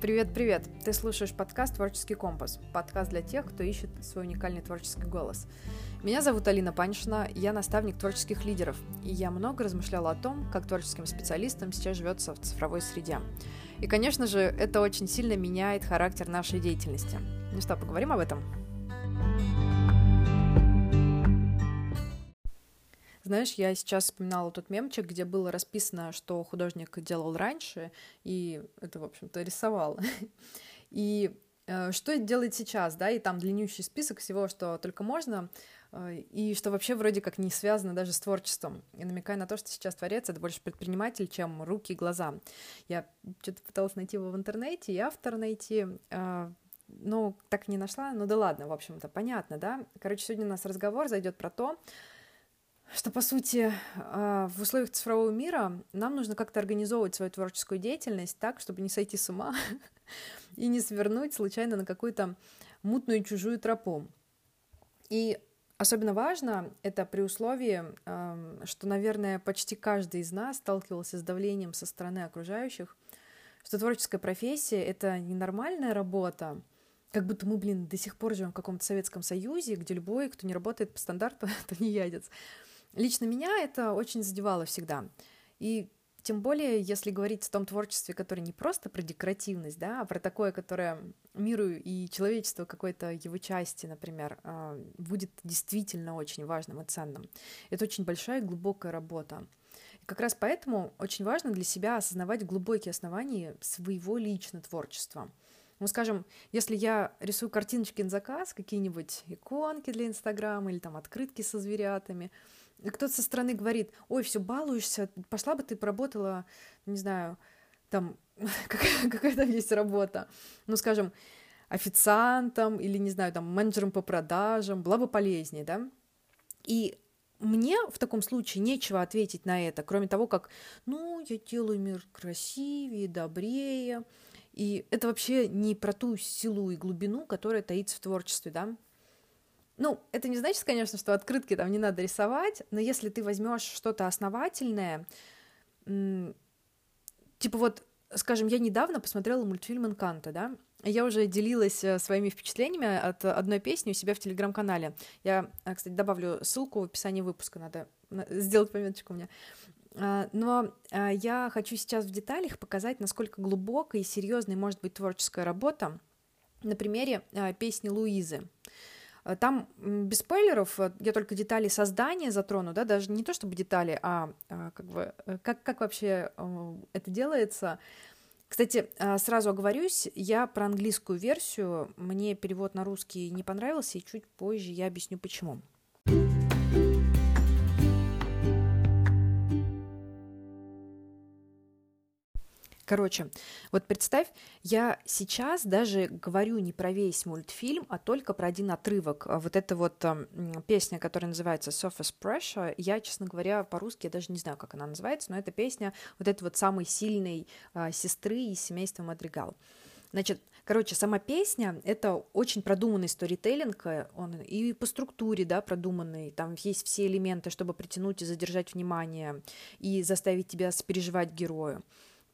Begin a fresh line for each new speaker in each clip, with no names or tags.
Привет-привет! Ты слушаешь подкаст «Творческий компас», подкаст для тех, кто ищет свой уникальный творческий голос. Меня зовут Алина Паншина, я наставник творческих лидеров, и я много размышляла о том, как творческим специалистам сейчас живется в цифровой среде. И, конечно же, это очень сильно меняет характер нашей деятельности. Ну что, поговорим об этом? Знаешь, я сейчас вспоминала тот мемчик, где было расписано, что художник делал раньше, и это, в общем-то, рисовал. И э, что делает сейчас, да, и там длиннющий список всего, что только можно, э, и что вообще вроде как не связано даже с творчеством. И намекая на то, что сейчас творец — это больше предприниматель, чем руки и глаза. Я что-то пыталась найти его в интернете, и автор найти, ну, так не нашла, ну да ладно, в общем-то, понятно, да. Короче, сегодня у нас разговор зайдет про то, что, по сути, а, в условиях цифрового мира нам нужно как-то организовывать свою творческую деятельность так, чтобы не сойти с ума и не свернуть случайно на какую-то мутную чужую тропу. И особенно важно это при условии, что, наверное, почти каждый из нас сталкивался с давлением со стороны окружающих, что творческая профессия — это ненормальная работа, как будто мы, блин, до сих пор живем в каком-то Советском Союзе, где любой, кто не работает по стандарту, то не ядец. Лично меня это очень задевало всегда. И тем более, если говорить о том творчестве, которое не просто про декоративность, да, а про такое, которое миру и человечеству какой-то его части, например, а, будет действительно очень важным и ценным. Это очень большая и глубокая работа. И как раз поэтому очень важно для себя осознавать глубокие основания своего личного творчества. Ну, скажем, если я рисую картиночки на заказ, какие-нибудь иконки для Инстаграма или там открытки со зверятами — кто-то со стороны говорит, ой, все балуешься, пошла бы ты поработала, не знаю, там, какая, какая там есть работа, ну, скажем, официантом или, не знаю, там, менеджером по продажам, была бы полезнее, да? И мне в таком случае нечего ответить на это, кроме того, как, ну, я делаю мир красивее, добрее, и это вообще не про ту силу и глубину, которая таится в творчестве, да? Ну, это не значит, конечно, что открытки там не надо рисовать, но если ты возьмешь что-то основательное, типа вот, скажем, я недавно посмотрела мультфильм «Энканто», да, я уже делилась э, своими впечатлениями от одной песни у себя в телеграм-канале. Я, э, кстати, добавлю ссылку в описании выпуска, надо сделать пометочку у меня. А, но а, я хочу сейчас в деталях показать, насколько глубокой и серьезной может быть творческая работа на примере а, песни Луизы. Э, там без спойлеров, э, я только детали создания затрону, да, даже не то чтобы детали, а, а как бы э, как, как вообще это делается. Кстати, сразу оговорюсь, я про английскую версию, мне перевод на русский не понравился, и чуть позже я объясню почему. Короче, вот представь, я сейчас даже говорю не про весь мультфильм, а только про один отрывок. А вот эта вот э, песня, которая называется Surface Pressure, я, честно говоря, по-русски я даже не знаю, как она называется, но это песня вот этой вот самой сильной э, сестры из семейства Мадригал. Значит, короче, сама песня — это очень продуманный сторителлинг, э, он и по структуре, да, продуманный, там есть все элементы, чтобы притянуть и задержать внимание, и заставить тебя сопереживать герою.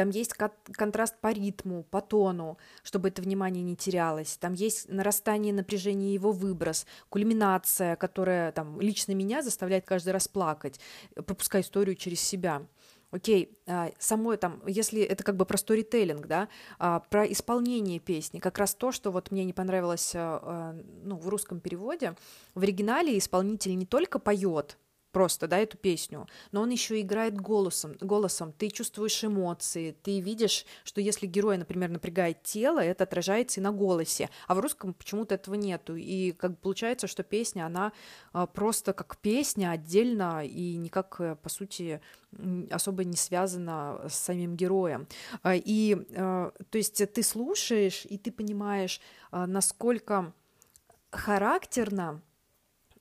Там есть контраст по ритму, по тону, чтобы это внимание не терялось. Там есть нарастание напряжения его выброс, кульминация, которая там лично меня заставляет каждый раз плакать, пропуская историю через себя. Окей, а, самое там, если это как бы про сторителлинг, да, а, про исполнение песни, как раз то, что вот мне не понравилось а, ну, в русском переводе, в оригинале исполнитель не только поет, просто, да, эту песню, но он еще играет голосом, голосом, ты чувствуешь эмоции, ты видишь, что если герой, например, напрягает тело, это отражается и на голосе, а в русском почему-то этого нету, и как получается, что песня, она а, просто как песня отдельно и никак, э, по сути, особо не связана с самим героем. А, и, а, то есть, ты слушаешь, и ты понимаешь, насколько характерно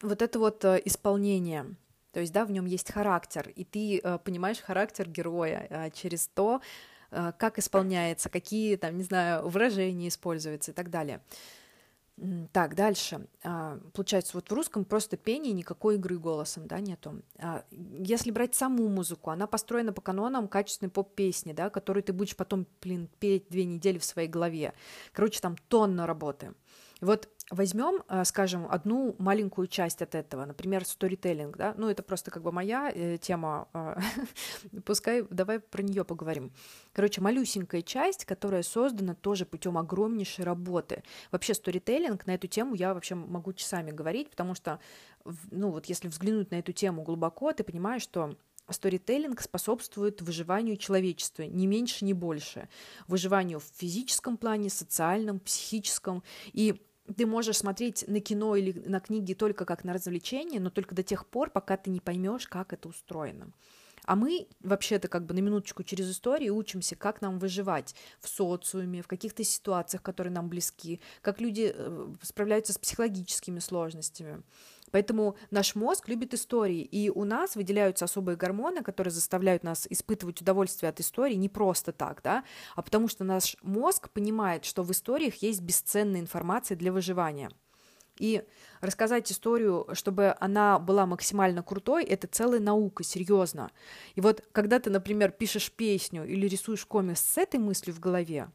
вот это вот э, исполнение, то есть, да, в нем есть характер, и ты э, понимаешь характер героя э, через то, э, как исполняется, какие там, не знаю, выражения используются и так далее. Так, дальше. А, получается, вот в русском просто пение, никакой игры голосом, да, нету. А, если брать саму музыку, она построена по канонам качественной поп-песни, да, которую ты будешь потом, блин, петь две недели в своей голове. Короче, там тонна работы. Вот возьмем, э, скажем, одну маленькую часть от этого, например, сторителлинг, да, ну это просто как бы моя э, тема, э, пускай давай про нее поговорим. Короче, малюсенькая часть, которая создана тоже путем огромнейшей работы. Вообще сторителлинг на эту тему я вообще могу часами говорить, потому что, ну вот если взглянуть на эту тему глубоко, ты понимаешь, что Сторителлинг способствует выживанию человечества, ни меньше, ни больше. Выживанию в физическом плане, социальном, психическом. И ты можешь смотреть на кино или на книги только как на развлечение, но только до тех пор, пока ты не поймешь, как это устроено. А мы вообще-то как бы на минуточку через историю учимся, как нам выживать в социуме, в каких-то ситуациях, которые нам близки, как люди э, справляются с психологическими сложностями. Поэтому наш мозг любит истории, и у нас выделяются особые гормоны, которые заставляют нас испытывать удовольствие от истории не просто так, да, а потому что наш мозг понимает, что в историях есть бесценная информация для выживания. И рассказать историю, чтобы она была максимально крутой, это целая наука, серьезно. И вот когда ты, например, пишешь песню или рисуешь комикс с этой мыслью в голове,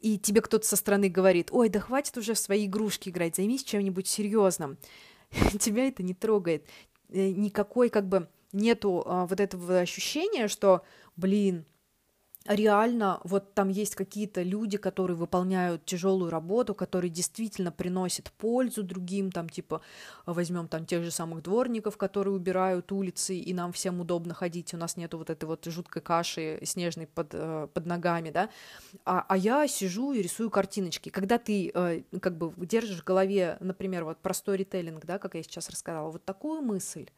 и тебе кто-то со стороны говорит, ой, да хватит уже в свои игрушки играть, займись чем-нибудь серьезным. Тебя это не трогает. Э, никакой как бы нету а, вот этого ощущения, что, блин, реально вот там есть какие-то люди, которые выполняют тяжелую работу, которые действительно приносят пользу другим, там типа возьмем там тех же самых дворников, которые убирают улицы, и нам всем удобно ходить, у нас нету вот этой вот жуткой каши снежной под, э, под ногами, да, а, а я сижу и рисую картиночки. Когда ты э, как бы держишь в голове, например, вот про сторителлинг, да, как я сейчас рассказала, вот такую мысль,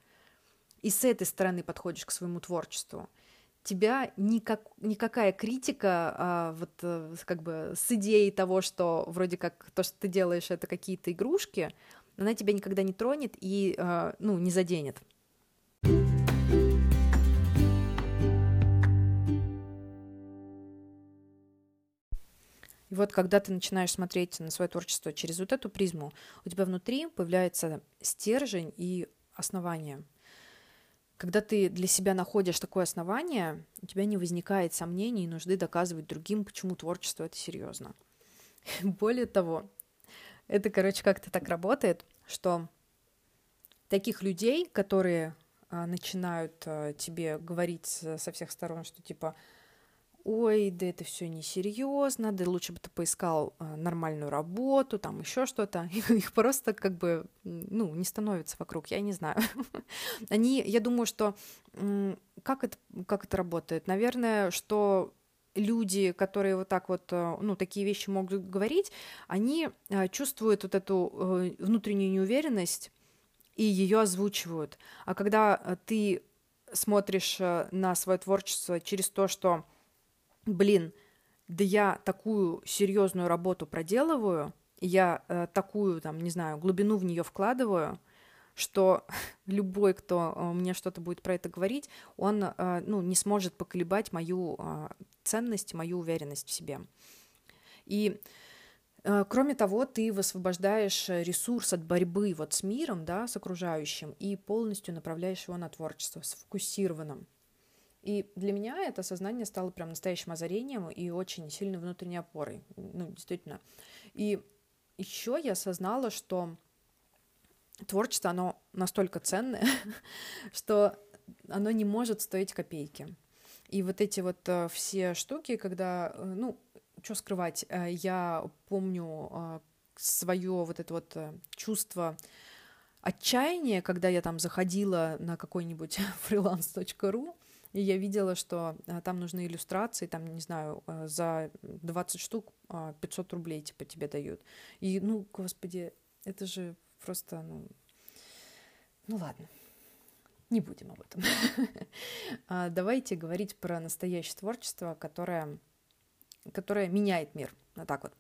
и с этой стороны подходишь к своему творчеству – тебя никак, никакая критика а, вот э, как бы с идеей того, что вроде как то, что ты делаешь, это какие-то игрушки, она тебя никогда не тронет и а, ну, не заденет. И вот когда ты начинаешь смотреть на свое творчество через вот эту призму, у тебя внутри появляется стержень и основание – когда ты для себя находишь такое основание, у тебя не возникает сомнений и нужды доказывать другим, почему творчество это серьезно. Более того, это, короче, как-то так работает, что таких людей, которые а, начинают а, тебе говорить со всех сторон, что типа ой, да это все несерьезно, да лучше бы ты поискал э, нормальную работу, там еще что-то. Их просто как бы, ну, не становится вокруг, я не знаю. Они, я думаю, что как это, как это работает? Наверное, что люди, которые вот так вот, э, ну, такие вещи могут говорить, они э, чувствуют вот эту внутреннюю неуверенность и ее озвучивают. А когда ты смотришь на свое творчество через то, что блин, да я такую серьезную работу проделываю, я э, такую, там, не знаю, глубину в нее вкладываю, что любой, кто э, мне что-то будет про это говорить, он э, ну, не сможет поколебать мою э, ценность, мою уверенность в себе. И э, Кроме того, ты высвобождаешь ресурс от борьбы вот с миром, да, с окружающим, и полностью направляешь его на творчество, сфокусированным. И для меня это сознание стало прям настоящим озарением и очень сильной внутренней опорой. Ну, действительно. И еще я осознала, что творчество, оно настолько ценное, что оно не может стоить копейки. И вот эти вот э, все штуки, когда, э, ну, что скрывать, э, я помню свое вот это вот чувство отчаяния, когда я там заходила на какой-нибудь freelance.ru, и я видела, что а, там нужны иллюстрации, там, не знаю, а, за 20 штук 500 а, рублей, типа, тебе дают. И, ну, господи, это же просто, ну... Ну, ладно. Не будем об этом. Давайте говорить про настоящее творчество, которое, которое меняет мир. Вот так вот.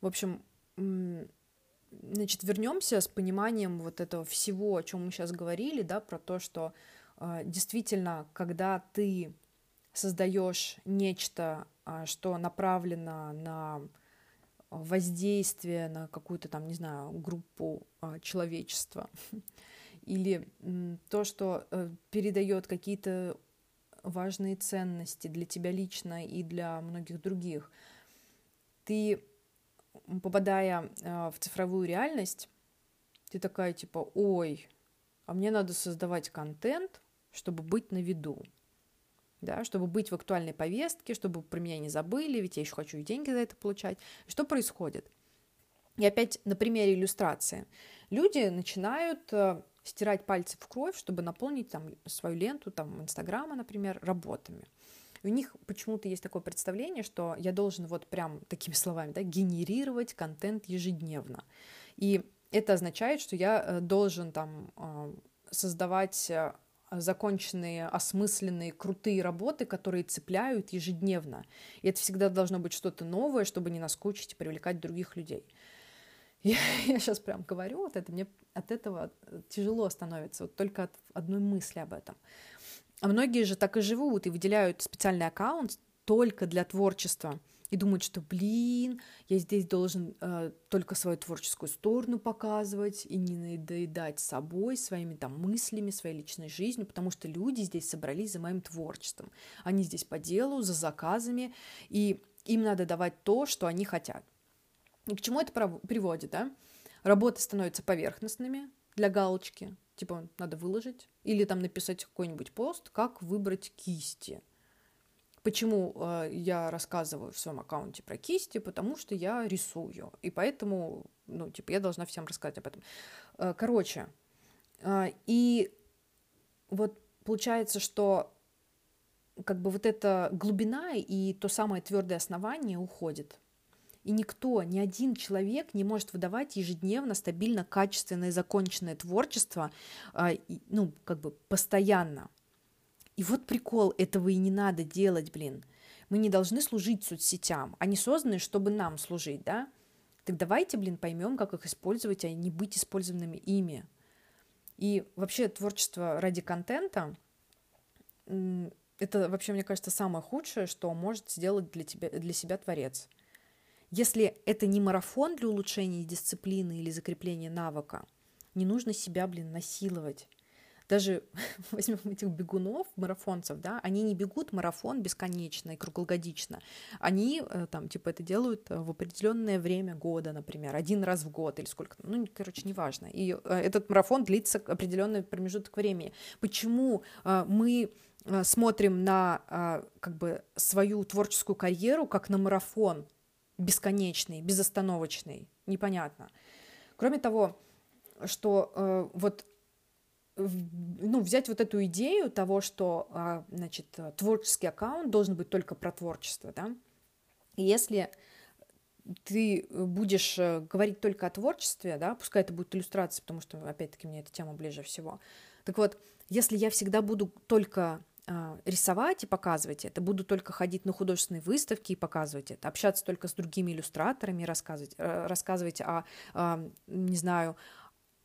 В общем, значит, вернемся с пониманием вот этого всего, о чем мы сейчас говорили, да, про то, что а, действительно, когда ты создаешь нечто, а, что направлено на воздействие на какую-то там, не знаю, группу а, человечества, или то, что э, передает какие-то важные ценности для тебя лично и для многих других. Ты, попадая в цифровую реальность, ты такая типа, ой, а мне надо создавать контент, чтобы быть на виду, да, чтобы быть в актуальной повестке, чтобы про меня не забыли, ведь я еще хочу и деньги за это получать. Что происходит? И опять на примере иллюстрации. Люди начинают э, стирать пальцы в кровь, чтобы наполнить там свою ленту, там, Инстаграма, например, работами. И у них почему-то есть такое представление, что я должен вот прям такими словами, да, генерировать контент ежедневно. И это означает, что я э, должен там э, создавать законченные, осмысленные, крутые работы, которые цепляют ежедневно. И это всегда должно быть что-то новое, чтобы не наскучить и привлекать других людей. Я, я сейчас прям говорю вот это, мне от этого тяжело становится, вот только от одной мысли об этом. А многие же так и живут и выделяют специальный аккаунт только для творчества – и думают, что, блин, я здесь должен э, только свою творческую сторону показывать и не надоедать собой, своими там мыслями, своей личной жизнью, потому что люди здесь собрались за моим творчеством. Они здесь по делу, за заказами, и им надо давать то, что они хотят. И к чему это приводит, да? Работы становятся поверхностными для галочки, типа надо выложить, или там написать какой-нибудь пост, как выбрать кисти – Почему э, я рассказываю в своем аккаунте про кисти? Потому что я рисую. И поэтому, ну, типа, я должна всем рассказать об этом. Э, короче, э, и вот получается, что как бы вот эта глубина и то самое твердое основание уходит. И никто, ни один человек не может выдавать ежедневно, стабильно, качественное, законченное творчество, ну, как бы постоянно. И вот прикол, этого и не надо делать, блин. Мы не должны служить соцсетям. Они созданы, чтобы нам служить, да? Так давайте, блин, поймем, как их использовать, а не быть использованными ими. И вообще творчество ради контента это вообще, мне кажется, самое худшее, что может сделать для, тебя, для себя творец. Если это не марафон для улучшения дисциплины или закрепления навыка, не нужно себя, блин, насиловать даже возьмем этих бегунов, марафонцев, да, они не бегут марафон бесконечно и круглогодично. Они э, там, типа, это делают э, в определенное время года, например, один раз в год или сколько, ну, короче, неважно. И э, этот марафон длится определенный промежуток времени. Почему мы смотрим на как бы свою творческую карьеру как на марафон бесконечный, безостановочный, непонятно. Кроме того, что вот ну, взять вот эту идею того, что, а, значит, творческий аккаунт должен быть только про творчество, да, и если ты будешь э, говорить только о творчестве, да, пускай это будет иллюстрация, потому что, опять-таки, мне эта тема ближе всего. Так вот, если я всегда буду только а, рисовать и показывать это, буду только ходить на художественные выставки и показывать это, общаться только с другими иллюстраторами, рассказывать, э, рассказывать о, о не знаю,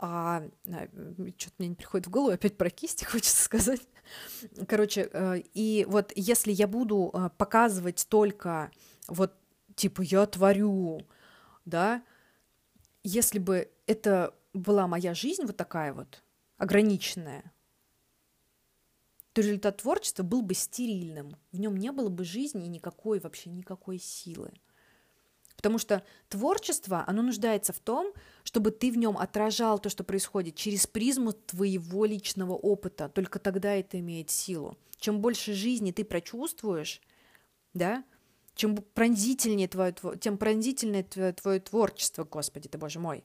а, что-то мне не приходит в голову, опять про кисти хочется сказать. Короче, э, и вот если я буду э, показывать только вот типа я творю, да, если бы это была моя жизнь вот такая вот, ограниченная, то результат творчества был бы стерильным. В нем не было бы жизни и никакой вообще никакой силы. Потому что творчество, оно нуждается в том, чтобы ты в нем отражал то, что происходит, через призму твоего личного опыта. Только тогда это имеет силу. Чем больше жизни ты прочувствуешь, да, чем пронзительнее твое, тем пронзительнее твое, твое творчество, Господи ты, Боже мой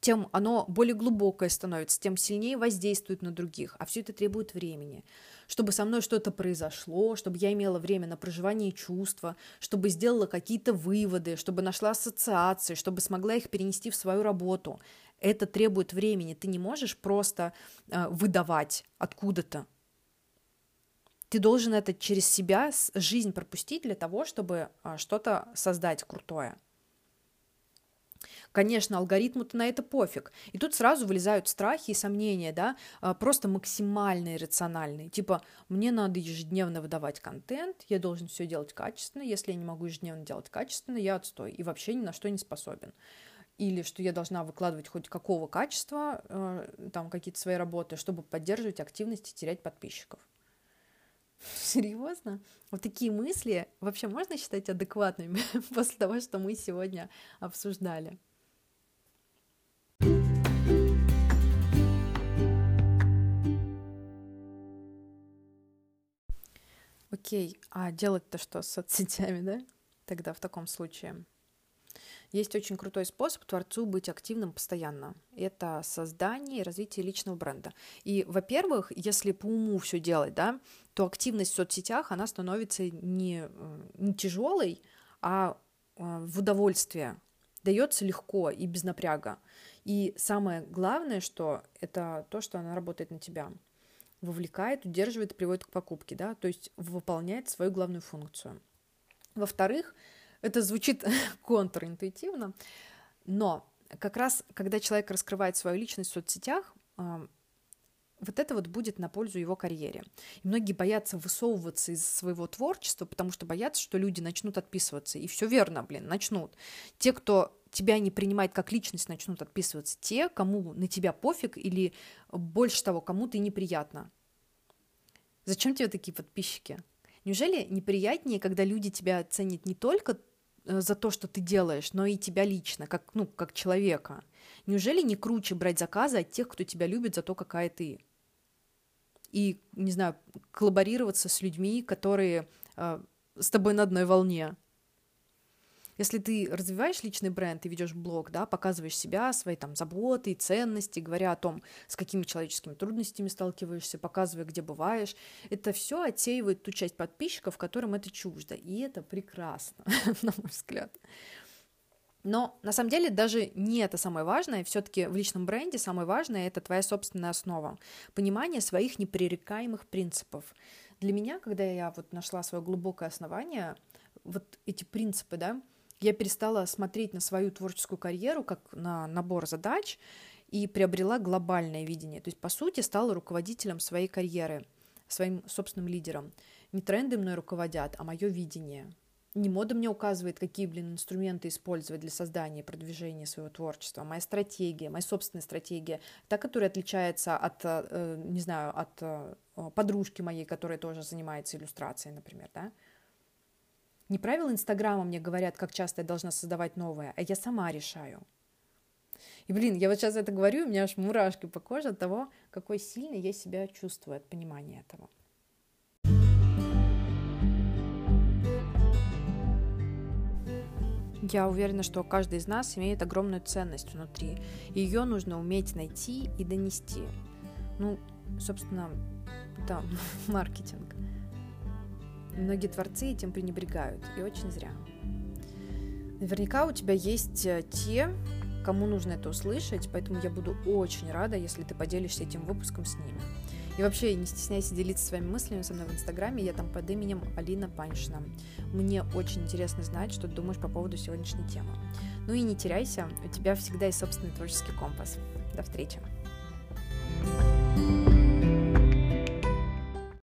тем оно более глубокое становится, тем сильнее воздействует на других. А все это требует времени. Чтобы со мной что-то произошло, чтобы я имела время на проживание чувства, чтобы сделала какие-то выводы, чтобы нашла ассоциации, чтобы смогла их перенести в свою работу. Это требует времени. Ты не можешь просто э, выдавать откуда-то. Ты должен это через себя, жизнь пропустить для того, чтобы э, что-то создать крутое. Конечно, алгоритму-то на это пофиг. И тут сразу вылезают страхи и сомнения, да, а, просто максимально иррациональные. Типа, мне надо ежедневно выдавать контент, я должен все делать качественно, если я не могу ежедневно делать качественно, я отстой и вообще ни на что не способен или что я должна выкладывать хоть какого качества, э, там какие-то свои работы, чтобы поддерживать активность и терять подписчиков. Серьезно? Вот такие мысли вообще можно считать адекватными после того, что мы сегодня обсуждали? Окей, а делать-то что с соцсетями, да? Тогда в таком случае. Есть очень крутой способ творцу быть активным постоянно. Это создание и развитие личного бренда. И, во-первых, если по уму все делать, да, то активность в соцсетях, она становится не, э, не тяжелой, а э, в удовольствие. Дается легко и без напряга. И самое главное, что это то, что она работает на тебя. Вовлекает, удерживает, приводит к покупке, да, то есть выполняет свою главную функцию. Во-вторых, это звучит контринтуитивно, но как раз, когда человек раскрывает свою личность в соцсетях, вот это вот будет на пользу его карьере. И многие боятся высовываться из своего творчества, потому что боятся, что люди начнут отписываться. И все верно, блин, начнут. Те, кто тебя не принимает как личность, начнут отписываться. Те, кому на тебя пофиг или больше того, кому ты неприятно. Зачем тебе такие подписчики? Неужели неприятнее, когда люди тебя ценят не только Э, за то, что ты делаешь, но и тебя лично, как, ну, как человека. Неужели не круче брать заказы от тех, кто тебя любит за то, какая ты? И, не знаю, коллаборироваться с людьми, которые э, с тобой на одной волне. Если ты развиваешь личный бренд, ты ведешь блог, да, показываешь себя, свои там заботы и ценности, говоря о том, с какими человеческими трудностями сталкиваешься, показывая, где бываешь, это все отсеивает ту часть подписчиков, которым это чуждо. И это прекрасно, на мой взгляд. Но на самом деле даже не это самое важное, все-таки в личном бренде самое важное это твоя собственная основа, понимание своих непререкаемых принципов. Для меня, когда я вот нашла свое глубокое основание, вот эти принципы, да, я перестала смотреть на свою творческую карьеру как на набор задач и приобрела глобальное видение. То есть, по сути, стала руководителем своей карьеры, своим собственным лидером. Не тренды мной руководят, а мое видение. Не мода мне указывает, какие, блин, инструменты использовать для создания и продвижения своего творчества. Моя стратегия, моя собственная стратегия, та, которая отличается от, э, не знаю, от э, подружки моей, которая тоже занимается иллюстрацией, например, да. Не правила Инстаграма мне говорят, как часто я должна создавать новое, а я сама решаю. И, блин, я вот сейчас это говорю, у меня аж мурашки по коже от того, какой сильный я себя чувствую от понимания этого. Я уверена, что каждый из нас имеет огромную ценность внутри. Ее нужно уметь найти и донести. Ну, собственно, да, маркетинг. Многие творцы этим пренебрегают, и очень зря. Наверняка у тебя есть э, те, кому нужно это услышать, поэтому я буду очень рада, если ты поделишься этим выпуском с ними. И вообще, не стесняйся делиться своими мыслями со мной в Инстаграме, я там под именем Алина Паншина. Мне очень интересно знать, что ты думаешь по поводу сегодняшней темы. Ну и не теряйся, у тебя всегда есть собственный творческий компас. До встречи!